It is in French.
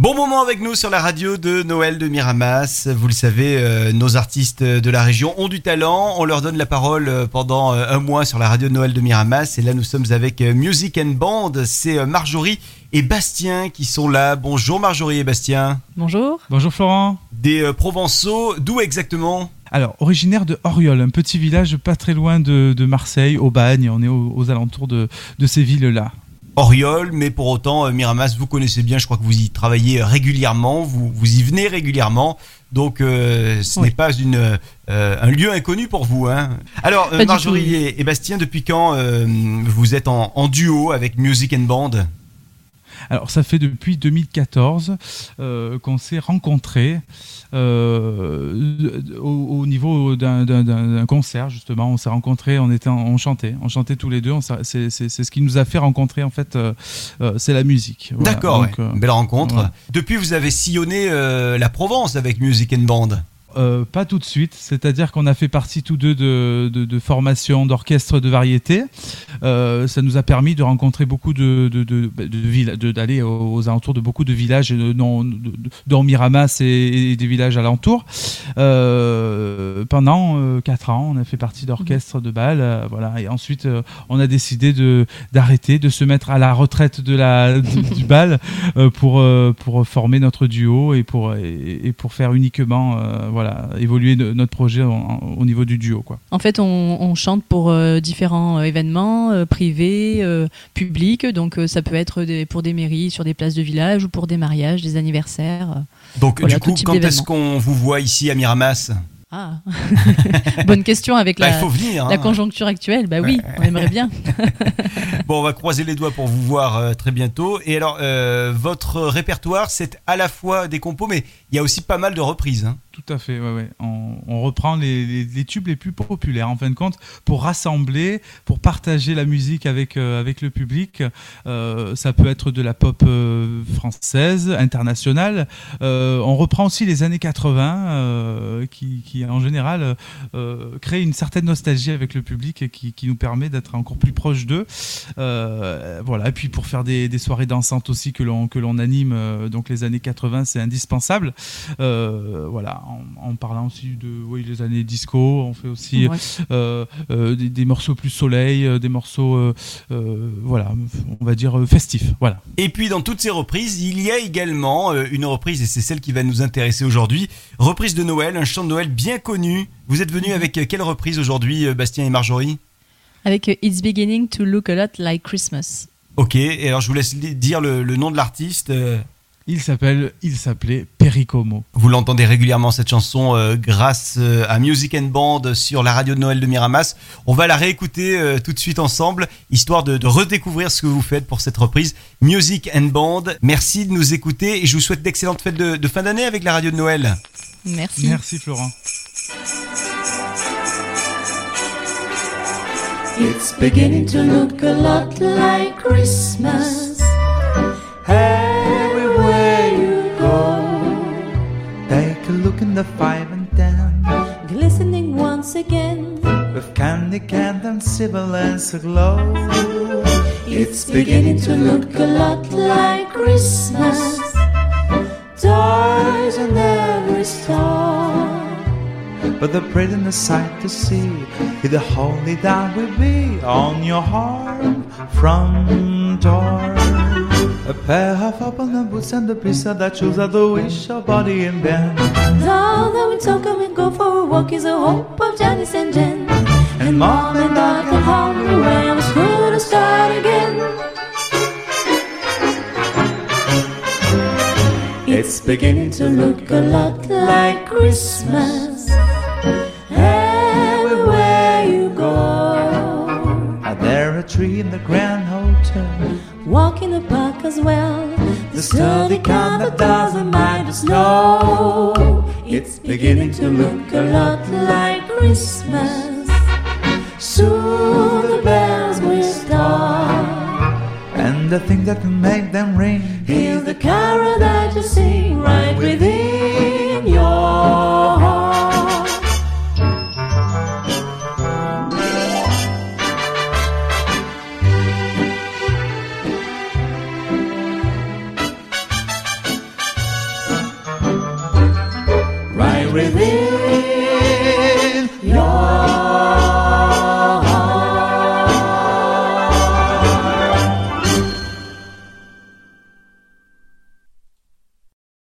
Bon moment avec nous sur la radio de Noël de Miramas. Vous le savez, euh, nos artistes de la région ont du talent. On leur donne la parole euh, pendant euh, un mois sur la radio de Noël de Miramas. Et là, nous sommes avec Music and Band. C'est Marjorie et Bastien qui sont là. Bonjour Marjorie et Bastien. Bonjour. Bonjour Florent. Des Provençaux. D'où exactement? Alors, originaire de Oriol, un petit village pas très loin de, Marseille, au Bagne. On est aux, alentours de ces villes-là. Oriol, mais pour autant, euh, Miramas, vous connaissez bien, je crois que vous y travaillez régulièrement, vous, vous y venez régulièrement, donc euh, ce n'est pas une, euh, un lieu inconnu pour vous. Hein. Alors, Marjorie et, Bastien, depuis quand vous êtes en, en, duo avec Music and Band? Alors ça fait depuis 2014 euh, qu'on s'est rencontrés euh, au, niveau d'un concert justement. On s'est rencontrés, on était, on chantait, on chantait tous les deux. C'est ce qui nous a fait rencontrer en fait, euh, c'est la musique. D'accord, belle rencontre. Depuis, vous avez sillonné la Provence avec Music and Band. Euh, pas tout de suite, c'est-à-dire qu'on a fait partie tous deux de, de, formations d'orchestre de variété. Euh, ça nous a permis de rencontrer beaucoup de, de d'aller aux, alentours de beaucoup de villages, dont Miramas et, des villages alentours. Euh, pendant quatre ans, on a fait partie d'orchestre de bal, voilà. Et ensuite, on a décidé d'arrêter, de se mettre à la retraite de la du bal pour pour former notre duo et pour et, pour faire uniquement évoluer notre projet au niveau du duo. Quoi. En fait, on, chante pour euh, différents euh, événements euh, privés, publics. Donc, ça peut être pour des mairies, sur des places de village ou pour des mariages, des anniversaires. Donc, du coup, quand est-ce qu'on vous voit ici à Miramas? Ah, bonne question avec bah, la, hein. conjoncture actuelle. Bah oui, on aimerait bien. bon, on va croiser les doigts pour vous voir très bientôt. Et alors, votre répertoire, c'est à la fois des compos, mais il y a aussi pas mal de reprises. Hein. Tout à fait, ouais, ouais. On, reprend les, tubes les plus populaires, en fin de compte, pour rassembler, pour partager la musique avec, euh, avec le public. Euh, ça peut être de la pop euh, française, internationale. on reprend aussi les années 80, qui, qui, en général créent une certaine nostalgie avec le public et qui, qui nous permet d'être encore plus proche d'eux. voilà, et puis pour faire des, des soirées dansantes aussi que l'on anime, donc les années 80, c'est indispensable. voilà, en, parlant aussi de oui, les années disco. On fait aussi euh, euh, des, morceaux plus soleil, euh, des morceaux, voilà, on va dire festifs. Voilà. Et puis dans toutes ces reprises, il y a également une reprise, et c'est celle qui va nous intéresser aujourd'hui, reprise de Noël, un chant de Noël bien connu. Vous êtes venu avec quelle reprise aujourd'hui, Bastien et Marjorie? Avec It's Beginning to Look a Lot Like Christmas. Ok, et alors je vous laisse dire le, le nom de l'artiste. Il s'appelle, il s'appelait Pericomo. Vous l'entendez régulièrement cette chanson euh, grâce euh, à Music and Band sur la radio de Noël de Miramas. On va la réécouter euh, tout de suite ensemble, histoire de, redécouvrir ce que vous faites pour cette reprise Music and Band. Merci de nous écouter et je vous souhaite d'excellentes fêtes de, de fin d'année avec la radio de Noël. Merci. Merci Florent. It's beginning to look a lot like Christmas. Everywhere you go, take a look in the five and ten, glistening once again with candy, candle, and sibilance aglow. It's beginning to look a lot like Christmas. Toys on every store. But the prettiest sight to see is the holy that will be on your heart from door. A pair of open boots and a piece of that choose the wish of body and bend. Now that we talk and we go for a walk is the hope of Janice and Jen. And mom and dad come home the school to start again. It's beginning to look a lot like Christmas. Everywhere you go. Are there a tree in the Grand Hotel? Walk in the park as well. The sturdy kind that doesn't mind the snow. It's beginning to look a lot like Christmas. Soon the bells will start. And the thing that can make them ring is the carol that you sing right within